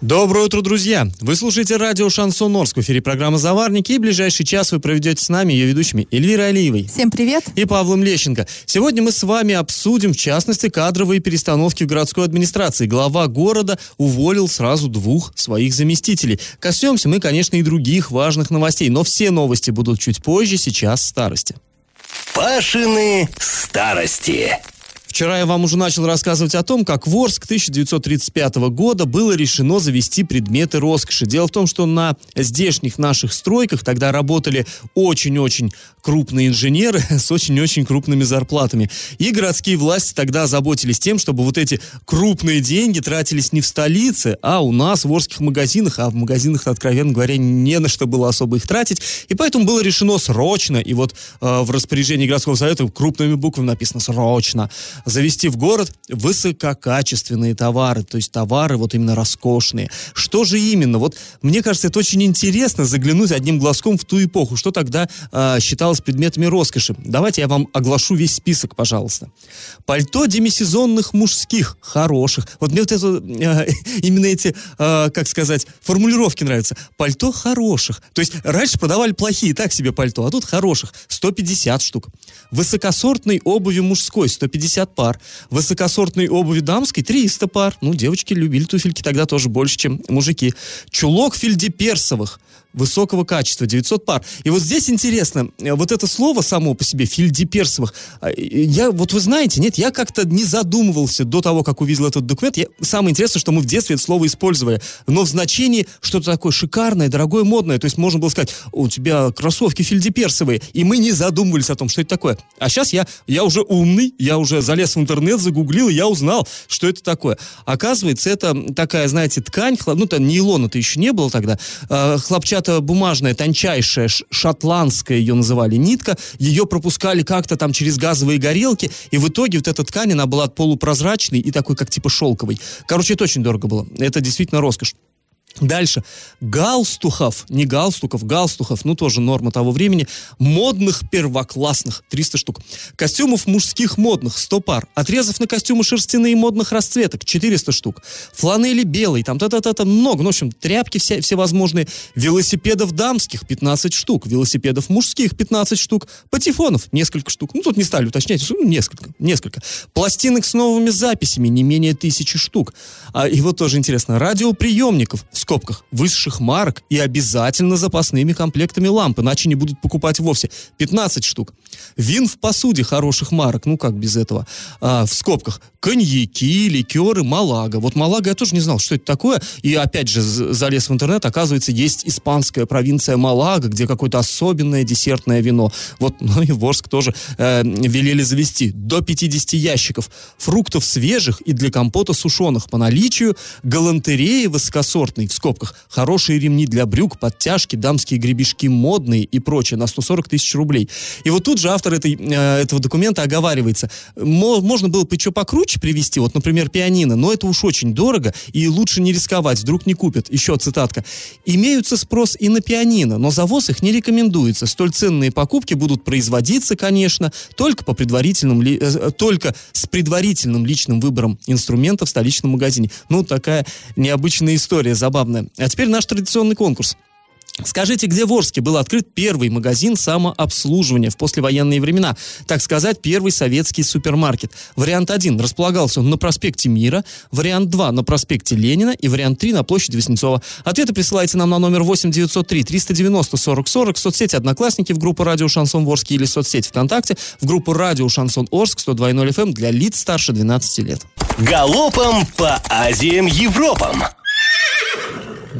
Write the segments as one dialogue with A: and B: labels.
A: Доброе утро, друзья! Вы слушаете радио «Шансон Орск» в эфире программы «Заварники», и ближайший час вы проведете с нами, ее ведущими Эльвирой Алиевой.
B: Всем привет!
A: И Павлом Лещенко. Сегодня мы с вами обсудим, в частности, кадровые перестановки в городской администрации. Глава города уволил сразу двух своих заместителей. Коснемся мы, конечно, и других важных новостей, но все новости будут чуть позже, сейчас старости.
C: Пашины старости.
A: Вчера я вам уже начал рассказывать о том, как в Орск 1935 года было решено завести предметы роскоши. Дело в том, что на здешних наших стройках тогда работали очень-очень крупные инженеры с очень-очень крупными зарплатами. И городские власти тогда заботились тем, чтобы вот эти крупные деньги тратились не в столице, а у нас в Орских магазинах, а в магазинах, откровенно говоря, не на что было особо их тратить. И поэтому было решено срочно, и вот э, в распоряжении городского совета крупными буквами написано «срочно», завести в город высококачественные товары, то есть товары вот именно роскошные. Что же именно? Вот мне кажется, это очень интересно заглянуть одним глазком в ту эпоху, что тогда э, считалось предметами роскоши. Давайте я вам оглашу весь список, пожалуйста. Пальто демисезонных мужских, хороших. Вот мне вот это, э, именно эти, э, как сказать, формулировки нравятся. Пальто хороших. То есть раньше продавали плохие, так себе пальто, а тут хороших. 150 штук. Высокосортной обуви мужской 150 пар. Высокосортной обуви дамской 300 пар. Ну, девочки любили туфельки тогда тоже больше, чем мужики. Чулок фельдеперсовых высокого качества, 900 пар. И вот здесь интересно, э, вот это слово само по себе, фильдиперсовых, а, я, вот вы знаете, нет, я как-то не задумывался до того, как увидел этот документ. Я, самое интересное, что мы в детстве это слово использовали, но в значении что-то такое шикарное, дорогое, модное. То есть можно было сказать, у тебя кроссовки фильдиперсовые, и мы не задумывались о том, что это такое. А сейчас я, я уже умный, я уже залез в интернет, загуглил, и я узнал, что это такое. Оказывается, это такая, знаете, ткань, ну, там нейлона-то еще не было тогда, э, хлопчатая бумажная, тончайшая, шотландская ее называли нитка, ее пропускали как-то там через газовые горелки, и в итоге вот эта ткань, она была полупрозрачной и такой, как типа шелковой. Короче, это очень дорого было. Это действительно роскошь. Дальше. Галстухов, не галстуков, галстухов, ну тоже норма того времени, модных первоклассных, 300 штук. Костюмов мужских модных, 100 пар. Отрезов на костюмы шерстяные модных расцветок, 400 штук. Фланели белой, там та-та-та-та, много. Ну, в общем, тряпки все, всевозможные. Велосипедов дамских, 15 штук. Велосипедов мужских, 15 штук. Патефонов, несколько штук. Ну, тут не стали уточнять, ну, несколько, несколько. Пластинок с новыми записями, не менее тысячи штук. А, и вот тоже интересно, радиоприемников, скобках, высших марок и обязательно запасными комплектами ламп, иначе не будут покупать вовсе. 15 штук. Вин в посуде хороших марок, ну как без этого. А, в скобках, коньяки, ликеры, Малага. Вот Малага я тоже не знал, что это такое. И опять же залез в интернет, оказывается, есть испанская провинция Малага, где какое-то особенное десертное вино. Вот, ну и Ворск тоже э, велели завести. До 50 ящиков фруктов свежих и для компота сушеных по наличию, галантереи высокосортной, в скобках, хорошие ремни для брюк, подтяжки, дамские гребешки модные и прочее на 140 тысяч рублей. И вот тут же автор этой, э, этого документа оговаривается. Можно было бы еще покруче привести, вот, например, пианино, но это уж очень дорого, и лучше не рисковать, вдруг не купят. Еще цитатка. «Имеются спрос и на пианино, но завоз их не рекомендуется. Столь ценные покупки будут производиться, конечно, только по предварительным, ли, э, только с предварительным личным выбором инструмента в столичном магазине». Ну, такая необычная история, забавная. А теперь наш традиционный конкурс. Скажите, где в Орске был открыт первый магазин самообслуживания в послевоенные времена? Так сказать, первый советский супермаркет. Вариант 1 располагался на проспекте Мира, вариант 2 на проспекте Ленина и вариант 3 на площади Веснецова. Ответы присылайте нам на номер 8 903 390 40 40 в соцсети «Одноклассники» в группу «Радио Шансон Орск» или в соцсети ВКонтакте в группу «Радио Шансон Орск» 102.0 FM для лиц старше 12 лет.
C: Галопом по Азиям Европам!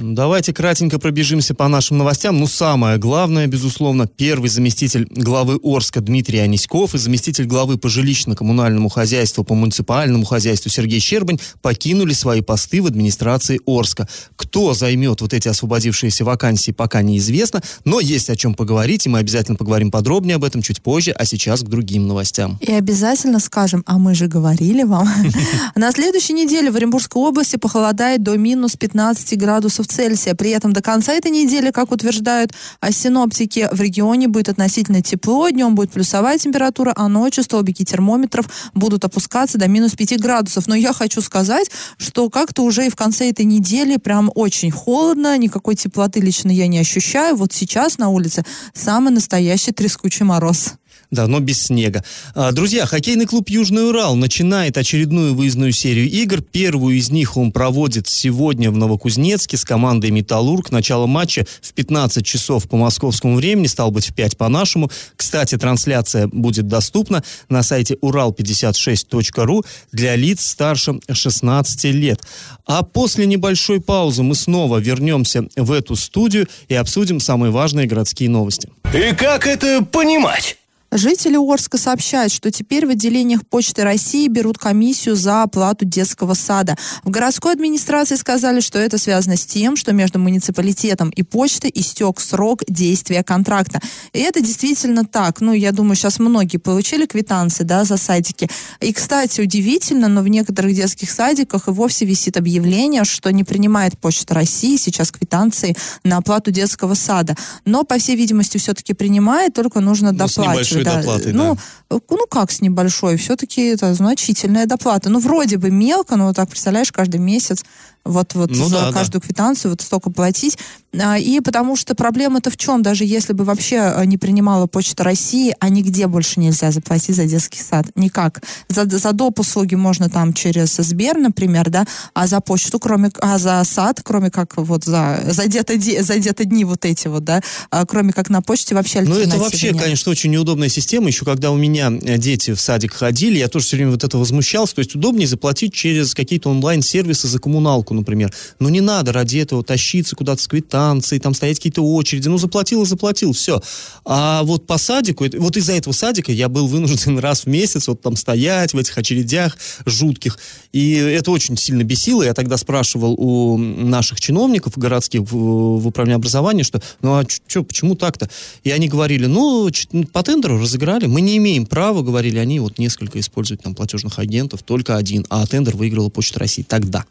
A: Давайте кратенько пробежимся по нашим новостям. Ну, самое главное, безусловно, первый заместитель главы Орска Дмитрий Аниськов и заместитель главы по жилищно-коммунальному хозяйству, по муниципальному хозяйству Сергей Щербань покинули свои посты в администрации Орска. Кто займет вот эти освободившиеся вакансии, пока неизвестно, но есть о чем поговорить, и мы обязательно поговорим подробнее об этом чуть позже, а сейчас к другим новостям.
B: И обязательно скажем, а мы же говорили вам. На следующей неделе в Оренбургской области похолодает до минус 15 градусов Цельсия. При этом до конца этой недели, как утверждают синоптики, в регионе будет относительно тепло, днем будет плюсовая температура, а ночью столбики термометров будут опускаться до минус 5 градусов. Но я хочу сказать, что как-то уже и в конце этой недели прям очень холодно, никакой теплоты лично я не ощущаю. Вот сейчас на улице самый настоящий трескучий мороз.
A: Да, но без снега. А, друзья, хоккейный клуб «Южный Урал» начинает очередную выездную серию игр. Первую из них он проводит сегодня в Новокузнецке с командой «Металлург». Начало матча в 15 часов по московскому времени, стал быть в 5 по нашему. Кстати, трансляция будет доступна на сайте урал56.ру для лиц старше 16 лет. А после небольшой паузы мы снова вернемся в эту студию и обсудим самые важные городские новости.
C: И как это понимать?
B: Жители Орска сообщают, что теперь в отделениях Почты России берут комиссию за оплату детского сада. В городской администрации сказали, что это связано с тем, что между муниципалитетом и почтой истек срок действия контракта. И это действительно так. Ну, я думаю, сейчас многие получили квитанции, да, за садики. И, кстати, удивительно, но в некоторых детских садиках и вовсе висит объявление, что не принимает Почта России сейчас квитанции на оплату детского сада. Но, по всей видимости, все-таки принимает, только нужно ну, доплачивать
A: большой да. доплатой,
B: ну, да. ну, как с небольшой? Все-таки это значительная доплата. Ну, вроде бы мелко, но вот так, представляешь, каждый месяц вот, вот ну, за да, каждую да. квитанцию вот столько платить. А, и потому что проблема-то в чем? Даже если бы вообще э, не принимала Почта России, а нигде больше нельзя заплатить за детский сад. Никак. За, за доп. услуги можно там через Сбер, например, да, а за почту, кроме, а за сад, кроме как вот за, за где-то за где дни вот эти вот, да, а кроме как на почте вообще
A: Ну, это вообще, нет. конечно, очень неудобная система. Еще когда у меня э, дети в садик ходили, я тоже все время вот это возмущался. То есть удобнее заплатить через какие-то онлайн-сервисы за коммуналку, например. Но не надо ради этого тащиться куда-то с квитанцией, там стоять какие-то очереди. Ну, заплатил и заплатил, все. А вот по садику, вот из-за этого садика я был вынужден раз в месяц вот там стоять в этих очередях жутких. И это очень сильно бесило. Я тогда спрашивал у наших чиновников городских в, в управлении образования, что, ну а что, почему так-то? И они говорили, ну, по тендеру разыграли, мы не имеем права, говорили они, вот несколько использовать там платежных агентов, только один, а тендер выиграла Почта России тогда.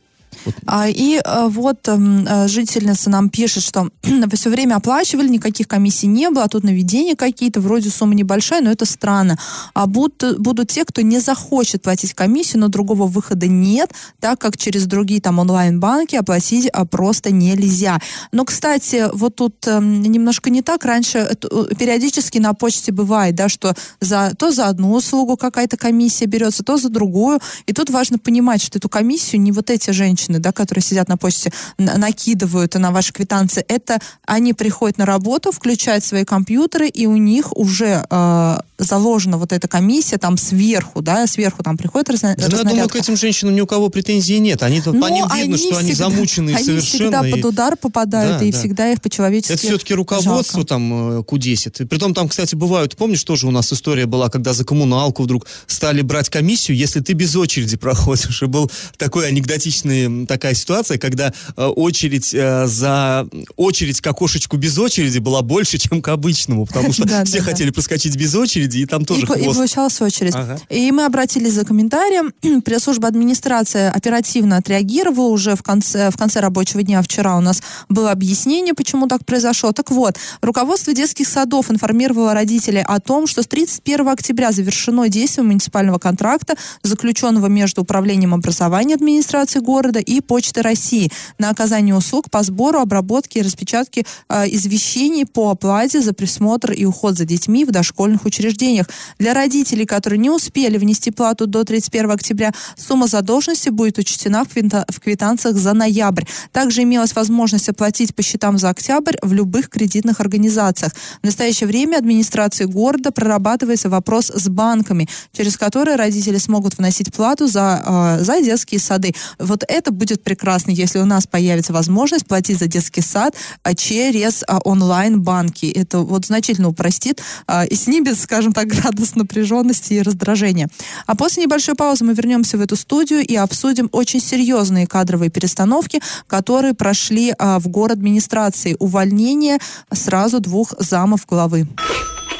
B: А, и а, вот а, жительница нам пишет, что все время оплачивали, никаких комиссий не было, а тут наведения какие-то, вроде сумма небольшая, но это странно. А будут, будут те, кто не захочет платить комиссию, но другого выхода нет, так как через другие там онлайн-банки оплатить а, просто нельзя. Но, кстати, вот тут а, немножко не так. Раньше периодически на почте бывает, да, что за, то за одну услугу какая-то комиссия берется, то за другую. И тут важно понимать, что эту комиссию не вот эти женщины женщины, да, которые сидят на почте, накидывают на ваши квитанции, это они приходят на работу, включают свои компьютеры, и у них уже э, заложена вот эта комиссия там сверху, да, сверху там приходит разна-
A: да, Я думаю, к этим женщинам ни у кого претензий нет. Они по ним видно, они что они замучены
B: они
A: совершенно.
B: Они всегда и... под удар попадают, да, и да. всегда их по-человечески
A: Это все-таки руководство жалко. там э, кудесит. И притом там, кстати, бывают, помнишь, тоже у нас история была, когда за коммуналку вдруг стали брать комиссию, если ты без очереди проходишь. И был такой анекдотичный такая ситуация, когда э, очередь э, за очередь к окошечку без очереди была больше, чем к обычному, потому что все хотели проскочить без очереди, и там тоже
B: хвост. И получалась очередь. И мы обратились за комментарием. Пресс-служба администрации оперативно отреагировала уже в конце, в конце рабочего дня. Вчера у нас было объяснение, почему так произошло. Так вот, руководство детских садов информировало родителей о том, что с 31 октября завершено действие муниципального контракта, заключенного между управлением образования администрации города и Почты России на оказание услуг по сбору, обработке и распечатке э, извещений по оплате за присмотр и уход за детьми в дошкольных учреждениях. Для родителей, которые не успели внести плату до 31 октября, сумма задолженности будет учтена в квитанциях за ноябрь. Также имелась возможность оплатить по счетам за октябрь в любых кредитных организациях. В настоящее время администрации города прорабатывается вопрос с банками, через которые родители смогут вносить плату за, э, за детские сады. Вот это это будет прекрасно, если у нас появится возможность платить за детский сад а, через а, онлайн-банки. Это вот значительно упростит а, и снимет, скажем так, градус напряженности и раздражения. А после небольшой паузы мы вернемся в эту студию и обсудим очень серьезные кадровые перестановки, которые прошли в город администрации. Увольнение сразу двух замов главы.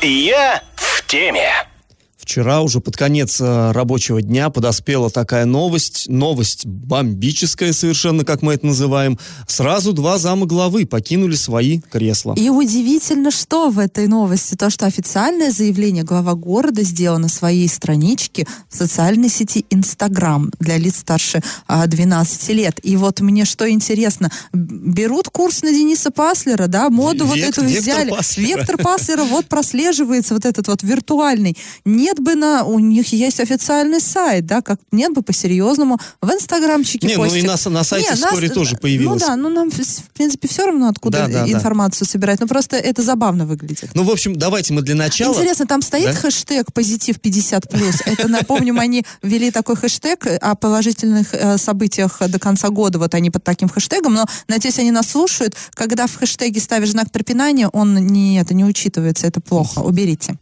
C: Я в теме.
A: Вчера уже под конец э, рабочего дня подоспела такая новость, новость бомбическая совершенно, как мы это называем. Сразу два зама главы покинули свои кресла.
B: И удивительно, что в этой новости, то, что официальное заявление глава города сделано на своей страничке в социальной сети Инстаграм для лиц старше 12 а, лет. И вот мне что интересно, берут курс на Дениса Паслера, да, моду Век, вот эту взяли.
A: Паслера.
B: Вектор Паслера вот прослеживается, вот этот вот виртуальный. Нет нет бы на... У них есть официальный сайт, да, как нет бы по-серьезному в инстаграмчике
A: Не, постик. ну и на, на сайте не, вскоре нас, тоже появилось.
B: Ну да, ну нам, в принципе, все равно, откуда да, да, информацию да. собирать. Но просто это забавно выглядит.
A: Ну, в общем, давайте мы для начала...
B: Интересно, там стоит да? хэштег «Позитив 50+.» Это, напомним, они ввели такой хэштег о положительных э, событиях до конца года. Вот они под таким хэштегом. Но, надеюсь, они нас слушают. Когда в хэштеге ставишь знак препинания, он не, это не учитывается. Это плохо. Уберите.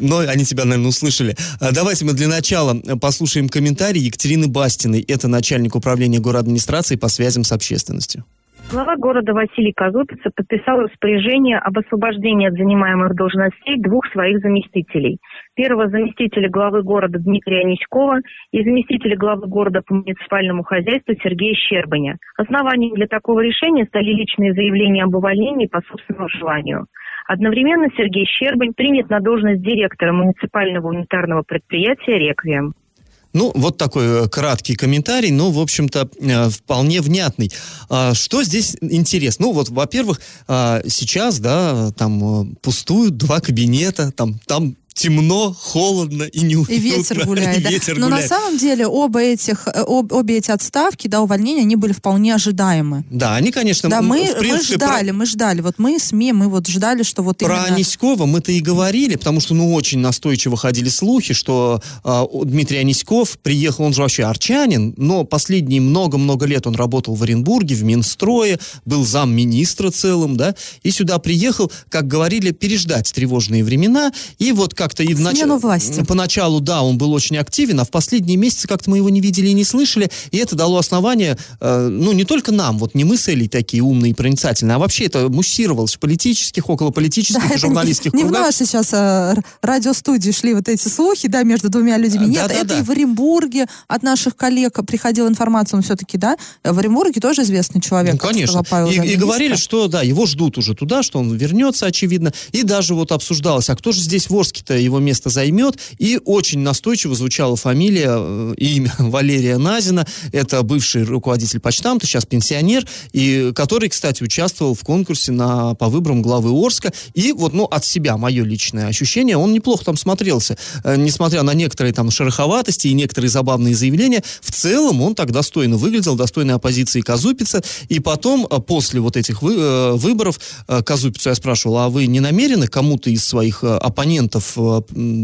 A: Но они тебя, наверное, услышали. А, давайте мы для начала послушаем комментарий Екатерины Бастиной. Это начальник управления администрации по связям с общественностью.
D: Глава города Василий Казупица подписал распоряжение об освобождении от занимаемых должностей двух своих заместителей. Первого заместителя главы города Дмитрия Аниськова и заместителя главы города по муниципальному хозяйству Сергея Щербаня. Основанием для такого решения стали личные заявления об увольнении по собственному желанию. Одновременно Сергей Щербань принят на должность директора муниципального унитарного предприятия «Реквием».
A: Ну, вот такой э, краткий комментарий, но, в общем-то, э, вполне внятный. А, что здесь интересно? Ну, вот, во-первых, а, сейчас, да, там э, пустуют два кабинета, там, там темно, холодно и неуютно.
B: И ветер гуляет.
A: И
B: да.
A: ветер
B: Но
A: гуляет.
B: на самом деле оба этих, э, об, обе эти отставки, да, увольнения, они были вполне ожидаемы.
A: Да, они, конечно,
B: да, мы,
A: принципе,
B: мы ждали, про... мы ждали. Вот мы, СМИ, мы вот ждали, что вот
A: Про
B: именно...
A: Аниськова мы-то и говорили, потому что, ну, очень настойчиво ходили слухи, что э, Дмитрий Аниськов приехал, он же вообще арчанин, но последние много-много лет он работал в Оренбурге, в Минстрое, был замминистра целым, да, и сюда приехал, как говорили, переждать тревожные времена, и вот как-то и начале
B: власти.
A: Поначалу, да, он был очень активен, а в последние месяцы как-то мы его не видели и не слышали, и это дало основание, э, ну, не только нам, вот не мы с Элей такие умные и проницательные, а вообще это муссировалось в политических, околополитических
B: да,
A: и журналистских
B: не,
A: кругах.
B: Не в нашей сейчас а, радиостудии шли вот эти слухи, да, между двумя людьми. Нет, да, да, это да. и в Оренбурге от наших коллег приходила информация, он все-таки, да, в Оренбурге тоже известный человек.
A: Ну, конечно.
B: Павел
A: и, и говорили, что, да, его ждут уже туда, что он вернется, очевидно, и даже вот обсуждалось, а кто же здесь в Орске-то его место займет, и очень настойчиво звучала фамилия э, и имя Валерия Назина. Это бывший руководитель почтамта, сейчас пенсионер, и который, кстати, участвовал в конкурсе на, по выборам главы Орска. И вот, ну, от себя, мое личное ощущение, он неплохо там смотрелся. Э, несмотря на некоторые там шероховатости и некоторые забавные заявления, в целом он так достойно выглядел, достойной оппозиции Казупица. И потом, э, после вот этих вы, выборов, Казупицу я спрашивал, а вы не намерены кому-то из своих оппонентов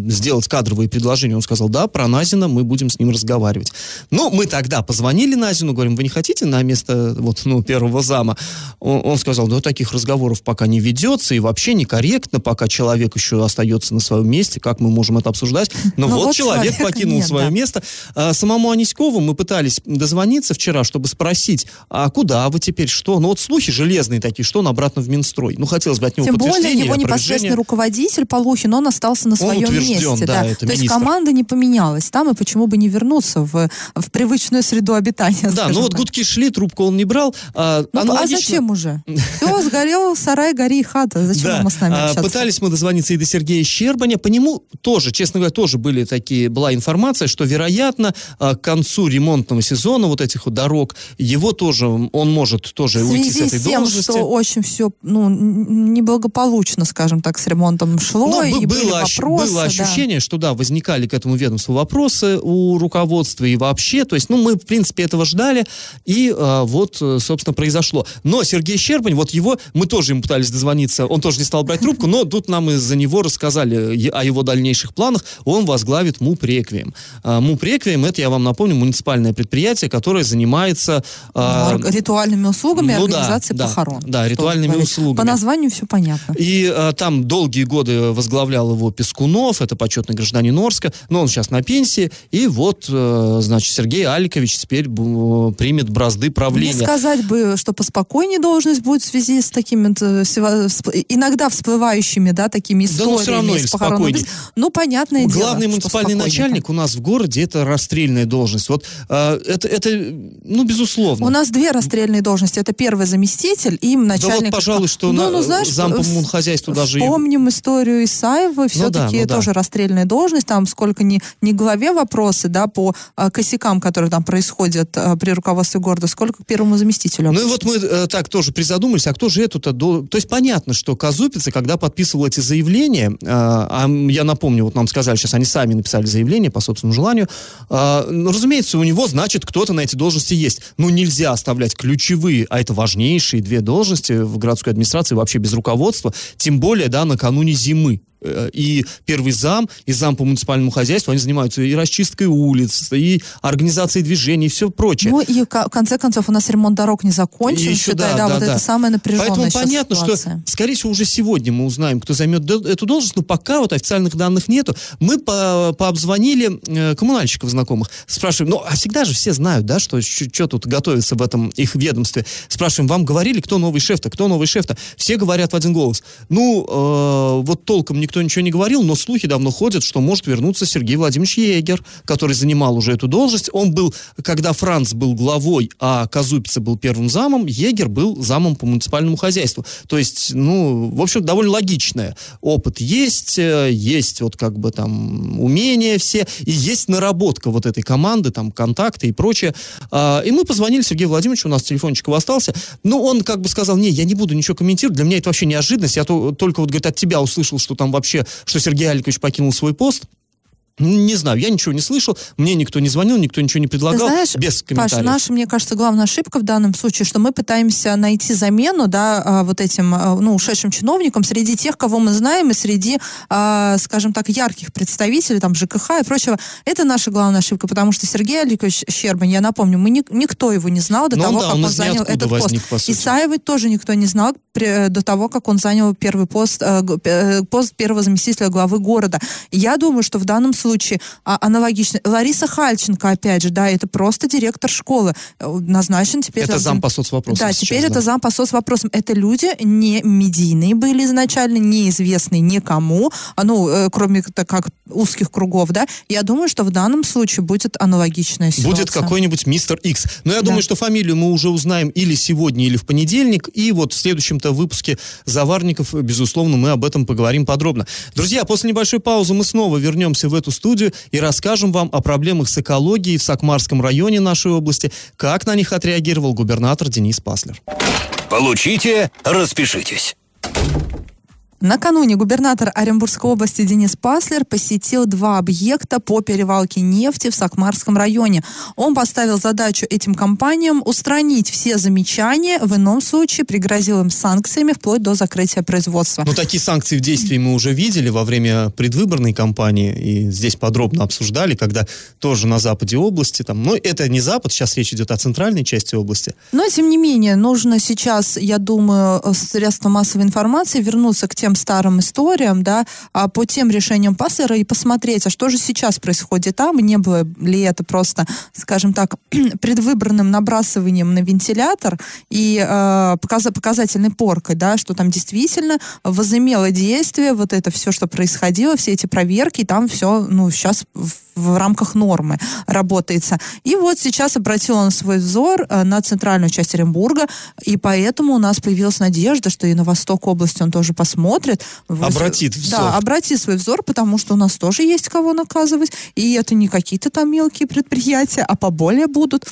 A: сделать кадр кадровые предложения. Он сказал, да, про Назина мы будем с ним разговаривать. Но мы тогда позвонили Назину, говорим, вы не хотите на место вот, ну, первого зама? Он, он сказал, да, таких разговоров пока не ведется, и вообще некорректно, пока человек еще остается на своем месте, как мы можем это обсуждать. Но, Но вот, вот человек покинул нет, свое да. место. А, самому Аниськову мы пытались дозвониться вчера, чтобы спросить, а куда вы теперь, что? Ну вот слухи железные такие, что он обратно в Минстрой. Ну, хотелось бы от него
B: Тем более его непосредственный руководитель Полухин, он остался на своем месте.
A: Да,
B: да
A: это
B: То
A: министр.
B: есть команда не поменялась там, и почему бы не вернуться в, в привычную среду обитания?
A: Да, ну вот
B: так.
A: гудки шли, трубку он не брал. А,
B: ну, аналогично... а зачем уже? Все, сгорел сарай, гори и хата. Зачем
A: да.
B: мы с нами а, общаться?
A: Пытались мы дозвониться и до Сергея Щербаня. По нему тоже, честно говоря, тоже были такие, была информация, что, вероятно, а, к концу ремонтного сезона вот этих вот дорог, его тоже, он может тоже уйти с этой
B: тем,
A: должности.
B: что очень все, ну, неблагополучно, скажем так, с ремонтом шло.
A: Ну,
B: и
A: было
B: были вопросы,
A: было
B: да.
A: ощущение, что да, возникали к этому ведомству вопросы у руководства и вообще, то есть, ну, мы, в принципе, этого ждали, и а, вот, э, собственно, произошло. Но Сергей Щербань, вот его, мы тоже ему пытались дозвониться, он тоже не стал брать трубку, но тут нам из-за него рассказали о его дальнейших планах, он возглавит МУП «Реквием». А, МУП «Реквием» — это, я вам напомню, муниципальное предприятие, которое занимается...
B: Ор- ритуальными услугами
A: ну да,
B: организации
A: да,
B: похорон.
A: да, ритуальными
B: Тоже говорить.
A: услугами.
B: По названию все понятно.
A: И а, там долгие годы возглавлял его Пескунов, это почетный гражданин Орска, но он сейчас на пенсии. И вот, э, значит, Сергей Аликович теперь бу- примет бразды
B: Не
A: правления.
B: сказать бы, что поспокойнее должность будет в связи с такими э, иногда всплывающими, да, такими
A: Да, ну,
B: историями
A: всё равно, или спокойнее.
B: Ну, понятное дело.
A: Главный муниципальный начальник у нас в городе это расстрельная должность. Вот э, это, это, ну, безусловно.
B: У нас две расстрельные должности. Это первый заместитель и
A: да
B: начальник.
A: вот, пожалуй, что
B: Ну,
A: на,
B: ну, знаешь,
A: зам по
B: в-
A: хозяйству даже
B: Вспомним историю Исаева, все-таки
A: да, ну да.
B: тоже расстрельная должность, там сколько не, не главе вопросы, да, по а, косякам, которые там происходят а, при руководстве города, сколько к первому заместителю.
A: Ну и вот мы э, так тоже призадумались, а кто же эту-то... до- То есть понятно, что Казупица, когда подписывал эти заявления, э, а я напомню, вот нам сказали, сейчас они сами написали заявление по собственному желанию, э, ну, разумеется, у него, значит, кто-то на эти должности есть. Ну, нельзя оставлять ключевые, а это важнейшие две должности в городской администрации вообще без руководства, тем более, да, накануне зимы. Э, И первый зам, и зам по муниципальному хозяйству, они занимаются и расчисткой улиц, и организацией движений, и все прочее.
B: Ну и в конце концов у нас ремонт дорог не закончен,
A: еще,
B: считай,
A: да,
B: да,
A: да,
B: вот
A: да.
B: это самая напряженная
A: Поэтому понятно,
B: ситуация.
A: что, скорее всего, уже сегодня мы узнаем, кто займет эту должность, но пока вот официальных данных нету. Мы по пообзвонили э, коммунальщиков знакомых, спрашиваем, ну, а всегда же все знают, да, что что тут готовится в этом их ведомстве. Спрашиваем, вам говорили, кто новый шеф-то, кто новый шеф-то? Все говорят в один голос. Ну, э, вот толком никто ничего не говорил, но слухи давно ходят, что может вернуться Сергей Владимирович Егер, который занимал уже эту должность. Он был, когда Франц был главой, а Казупица был первым замом, Егер был замом по муниципальному хозяйству. То есть, ну, в общем, довольно логичное. Опыт есть, э, есть вот как бы там умения все, и есть наработка вот этой команды, там, контакты и прочее. А, И мы позвонили Сергею Владимировичу, у нас телефончик его остался. Ну, он как бы сказал, не, я не буду ничего комментировать, для меня это вообще неожиданность. Я то- только вот, говорит, от тебя услышал, что там вообще, что Сергей Аликович покинул свой пост. Не знаю, я ничего не слышал, мне никто не звонил, никто ничего не
B: Ты
A: предлагал,
B: знаешь,
A: без
B: Паш,
A: комментариев.
B: наша, мне кажется, главная ошибка в данном случае, что мы пытаемся найти замену, да, а, вот этим, а, ну, ушедшим чиновникам среди тех, кого мы знаем, и среди, а, скажем так, ярких представителей, там, ЖКХ и прочего. Это наша главная ошибка, потому что Сергей Аликович Щербань, я напомню, мы ни- никто его не знал до
A: Ну
B: того,
A: да,
B: как
A: он
B: занял этот пост.
A: возник, по сути.
B: Исаева тоже никто не знал при- до того, как он занял первый пост, э, э, пост первого заместителя главы города. Я думаю, что в данном случае а, аналогично. Лариса Хальченко, опять же, да, это просто директор школы. Э, Назначен теперь...
A: Это зам по соцвопросам
B: Да,
A: сейчас,
B: теперь
A: да.
B: это зам по соцвопросам. Это люди не медийные были изначально, неизвестные никому, а, ну, э, кроме как узких кругов, да. Я думаю, что в данном случае будет аналогичная ситуация.
A: Будет какой-нибудь мистер Икс. Но я
B: Да.
A: думаю, что фамилию мы уже узнаем или сегодня, или в понедельник. И вот в следующем-то выпуске «Заварников», безусловно, мы об этом поговорим подробно. Друзья, после небольшой паузы мы снова вернемся в эту студию и расскажем вам о проблемах с экологией в Сакмарском районе нашей области, как на них отреагировал губернатор Денис Паслер.
C: Получите, распишитесь.
B: Накануне губернатор Оренбургской области Денис Паслер посетил два объекта по перевалке нефти в Сакмарском районе. Он поставил задачу этим компаниям устранить все замечания, в ином случае пригрозил им санкциями вплоть до закрытия производства.
A: Ну, такие санкции в действии мы уже видели во время предвыборной кампании, и здесь подробно обсуждали, когда тоже на западе области, там, но это не запад, сейчас речь идет о центральной части области.
B: Но, тем не менее, нужно сейчас, я думаю, э, средства массовой информации вернуться к тем старым историям, да, а по тем решениям Паслера и посмотреть, а что же сейчас происходит там, не было ли это просто, скажем так, предвыборным набрасыванием на вентилятор и э, показа- показательной поркой, да, что там действительно возымело действие вот это все, что происходило, все эти проверки, и там все, ну, сейчас в, в рамках нормы работается. И вот сейчас обратил он свой взор э, на центральную часть Оренбурга, и поэтому у нас появилась надежда, что и на восток области он тоже посмотрит. Вот.
A: Обратит взор.
B: Да, обратит свой взор, потому что у нас тоже есть кого наказывать, и это не какие-то там мелкие предприятия, а поболее будут.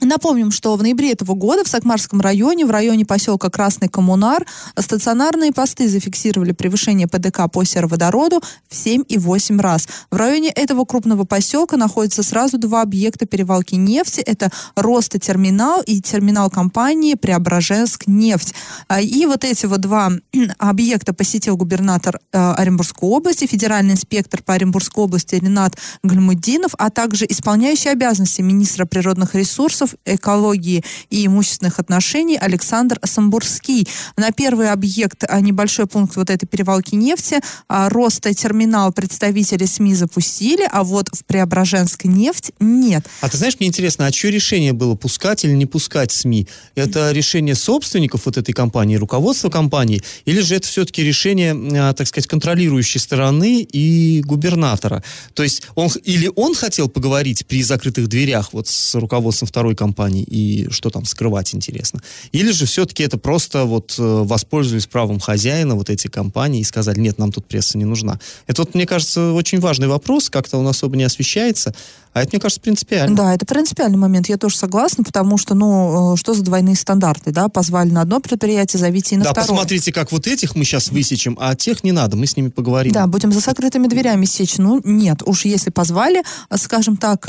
B: Напомним, что в ноябре этого года в Сакмарском районе, в районе поселка Красный Коммунар, стационарные посты зафиксировали превышение ПДК по сероводороду в 7 и 8 раз. В районе этого крупного поселка находятся сразу два объекта перевалки нефти. Это Роста терминал и терминал компании Преображенск нефть. А, и вот эти вот два объекта посетил губернатор э, Оренбургской области, федеральный инспектор по Оренбургской области Ренат Гальмудинов, а также исполняющий обязанности министра природных ресурсов вопросов экологии и имущественных отношений Александр Самбурский. На первый объект, а, небольшой пункт вот этой перевалки нефти, а, роста терминал представители СМИ запустили, а вот в Преображенск нефть нет.
A: А ты знаешь, мне интересно, а чье решение было, пускать или не пускать СМИ? Это решение собственников вот этой компании, руководства компании, или же это все-таки решение, а, так сказать, контролирующей стороны и губернатора? То есть он, или он хотел поговорить при закрытых дверях вот с руководством второй компании и что там скрывать интересно. Или же все-таки это просто вот э, воспользовались правом хозяина вот эти компании и сказали, нет, нам тут пресса не нужна. Это вот, мне кажется, очень важный вопрос, как-то он особо не освещается. А это, мне кажется, принципиально.
B: Да, это принципиальный момент. Я тоже согласна, потому что, ну, э, что за двойные стандарты, да? Позвали на одно предприятие, зовите и на
A: да,
B: второе.
A: Да, посмотрите, как вот этих мы сейчас высечем, а тех не надо, мы с ними поговорим.
B: Да, будем за закрытыми дверями сечь. Ну, нет, уж если позвали, э, скажем так,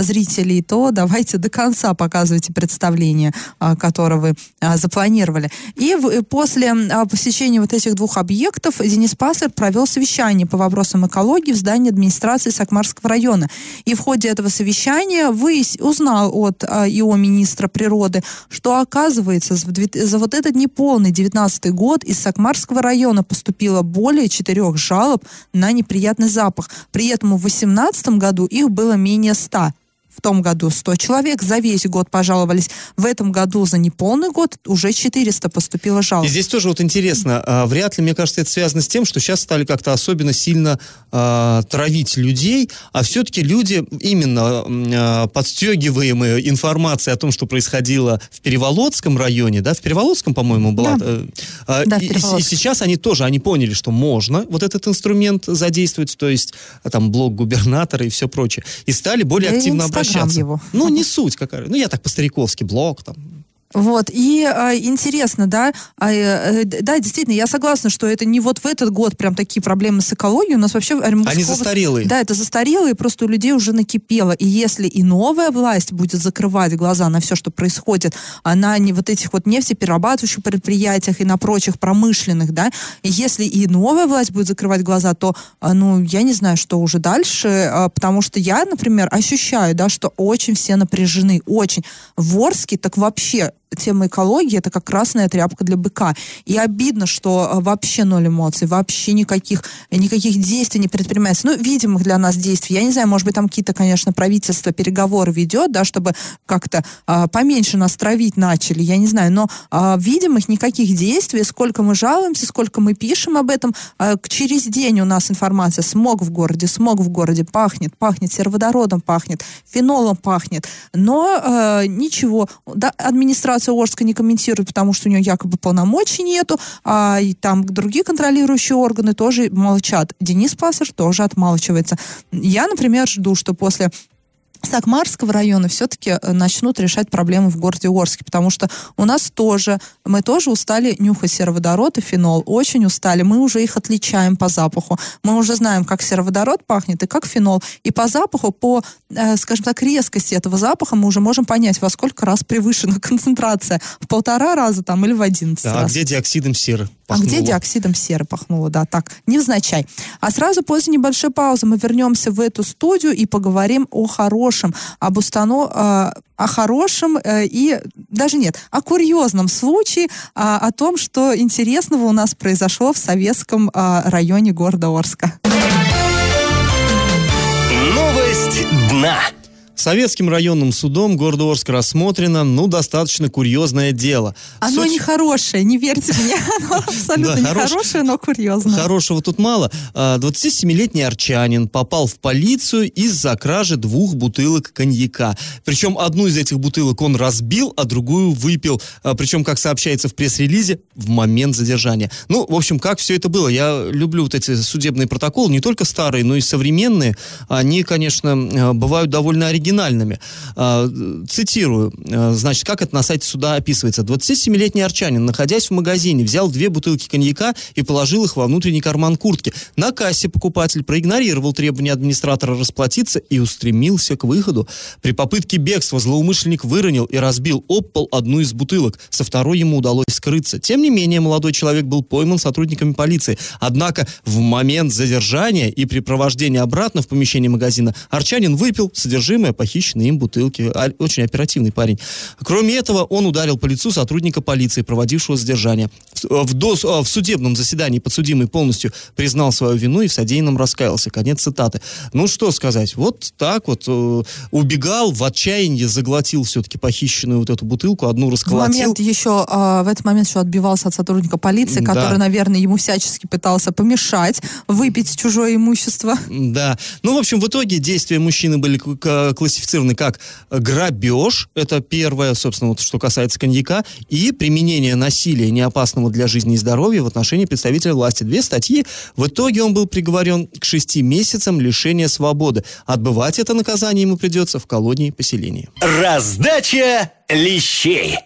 B: зрителей, то давайте до конца показывайте представление, э, которое вы э, запланировали. И после э, посещения вот этих двух объектов Денис Паслер провел совещание по вопросам экологии в здании администрации Сакмарского района. И в ходе этого совещания выяс... узнал от а, ИО министра природы, что оказывается за вот этот неполный 19 год из Сакмарского района поступило более четырех жалоб на неприятный запах. При этом в 2018 году их было менее 100 в том году 100 человек, за весь год пожаловались. В этом году за неполный год уже 400 поступило жалоб.
A: И здесь тоже вот интересно, а, вряд ли, мне кажется, это связано с тем, что сейчас стали как-то особенно сильно а, травить людей, а все-таки люди именно а, подстегиваемые информацией о том, что происходило в Переволодском районе, да, в Переволодском, по-моему, была.
B: Да.
A: Э,
B: а, да,
A: и, и сейчас они тоже, они поняли, что можно вот этот инструмент задействовать, то есть там блок губернатора и все прочее, и стали более да активно обращаться общаться.
B: его.
A: Ну, не суть какая. Ну, я так по-стариковски, блог там,
B: вот, и э, интересно, да, э, да, действительно, я согласна, что это не вот в этот год прям такие проблемы с экологией, у нас вообще...
A: Оренбургского... Они застарелые.
B: Да, это застарелые, просто у людей уже накипело, и если и новая власть будет закрывать глаза на все, что происходит, а на не вот этих вот нефтеперерабатывающих предприятиях и на прочих промышленных, да, и если и новая власть будет закрывать глаза, то, а, ну, я не знаю, что уже дальше, а, потому что я, например, ощущаю, да, что очень все напряжены, очень. В Орске так вообще тема экологии это как красная тряпка для быка. И обидно, что э, вообще ноль эмоций, вообще никаких, никаких действий не предпринимается. Ну, видимых для нас действий. Я не знаю, может быть, там какие-то, конечно, правительство переговоры ведет, да, чтобы как-то а, поменьше нас травить начали, я не знаю, но а, видимых никаких действий, сколько мы жалуемся, сколько мы пишем об этом, а, через день у нас информация, смог в городе, смог в городе, пахнет, пахнет, сероводородом пахнет, фенолом пахнет, но а, ничего, да, администрация администрация Орска не комментирует, потому что у нее якобы полномочий нету, а и там другие контролирующие органы тоже молчат. Денис Пассер тоже отмалчивается. Я, например, жду, что после Сакмарского района все-таки э, начнут решать проблемы в городе Орске, потому что у нас тоже, мы тоже устали нюхать сероводород и фенол, очень устали, мы уже их отличаем по запаху, мы уже знаем, как сероводород пахнет и как фенол, и по запаху, по, э, скажем так, резкости этого запаха мы уже можем понять, во сколько раз превышена концентрация, в полтора раза там или в одиннадцать да,
A: раз. А где диоксидом серы?
B: Пахнуло. А где диоксидом серы пахнуло, да, так, невзначай. А сразу после небольшой паузы мы вернемся в эту студию и поговорим о хорошем, об установ... Э, о хорошем э, и даже нет, о курьезном случае, а, о том, что интересного у нас произошло в советском э, районе города Орска.
C: Новость дна.
A: Советским районным судом города Орск рассмотрено, ну, достаточно курьезное дело.
B: Оно Суть... не хорошее, не верьте мне, оно абсолютно не хорошее, но курьезное.
A: Хорошего тут мало. 27-летний а, арчанин попал в полицию из-за кражи двух бутылок коньяка. Причем одну из этих бутылок он разбил, а другую выпил. А, Причем, как сообщается в пресс-релизе, в момент задержания. Ну, в общем, как все это было? Я люблю вот эти судебные протоколы, не только старые, но и современные. Они, конечно, а, бывают довольно оригинальные оригинальными. А, цитирую, а, значит, как это на сайте суда описывается. 27-летний арчанин, находясь в магазине, взял две бутылки коньяка и положил их во внутренний карман куртки. На кассе покупатель проигнорировал требования администратора расплатиться и устремился к выходу. При попытке бегства злоумышленник выронил и разбил об пол одну из бутылок. Со второй ему удалось скрыться. Тем не менее, молодой человек был пойман сотрудниками полиции. Однако в момент задержания и припровождения обратно в помещение магазина арчанин выпил содержимое похищенной им бутылки. Очень оперативный парень. Кроме этого, он ударил по лицу сотрудника полиции, проводившего задержание. В, дос, в судебном заседании подсудимый полностью признал свою вину и в содеянном раскаялся. Конец цитаты. Ну, что сказать. Вот так вот э, убегал, в отчаянии заглотил все-таки похищенную вот эту бутылку, одну расколотил.
B: В момент еще, э, в этот момент еще отбивался от сотрудника полиции, да. который, наверное, ему всячески пытался помешать выпить чужое имущество.
A: Да. Ну, в общем, в итоге действия мужчины были классифицированы как грабеж, это первое, собственно, вот, что касается коньяка, и применение насилия неопасного для жизни и здоровья в отношении представителя власти. Две статьи. В итоге он был приговорен к шести месяцам лишения свободы. Отбывать это наказание ему придется в колонии поселения.
C: Раздача лещей.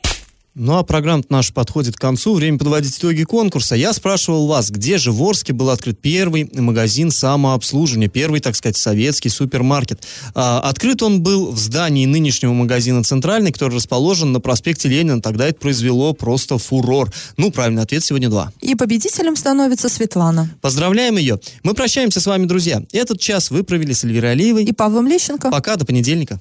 A: Ну а программа наша подходит к концу. Время подводить итоги конкурса. Я спрашивал вас, где же в Орске был открыт первый магазин самообслуживания, первый, так сказать, советский супермаркет. А, открыт он был в здании нынешнего магазина «Центральный», который расположен на проспекте Ленина. Тогда это произвело просто фурор. Ну, правильный ответ сегодня два.
B: И победителем становится Светлана.
A: Поздравляем ее. Мы прощаемся с вами, друзья. Этот час вы провели с Эльвирой Алиевой.
B: И Павлом Лещенко.
A: Пока, до понедельника.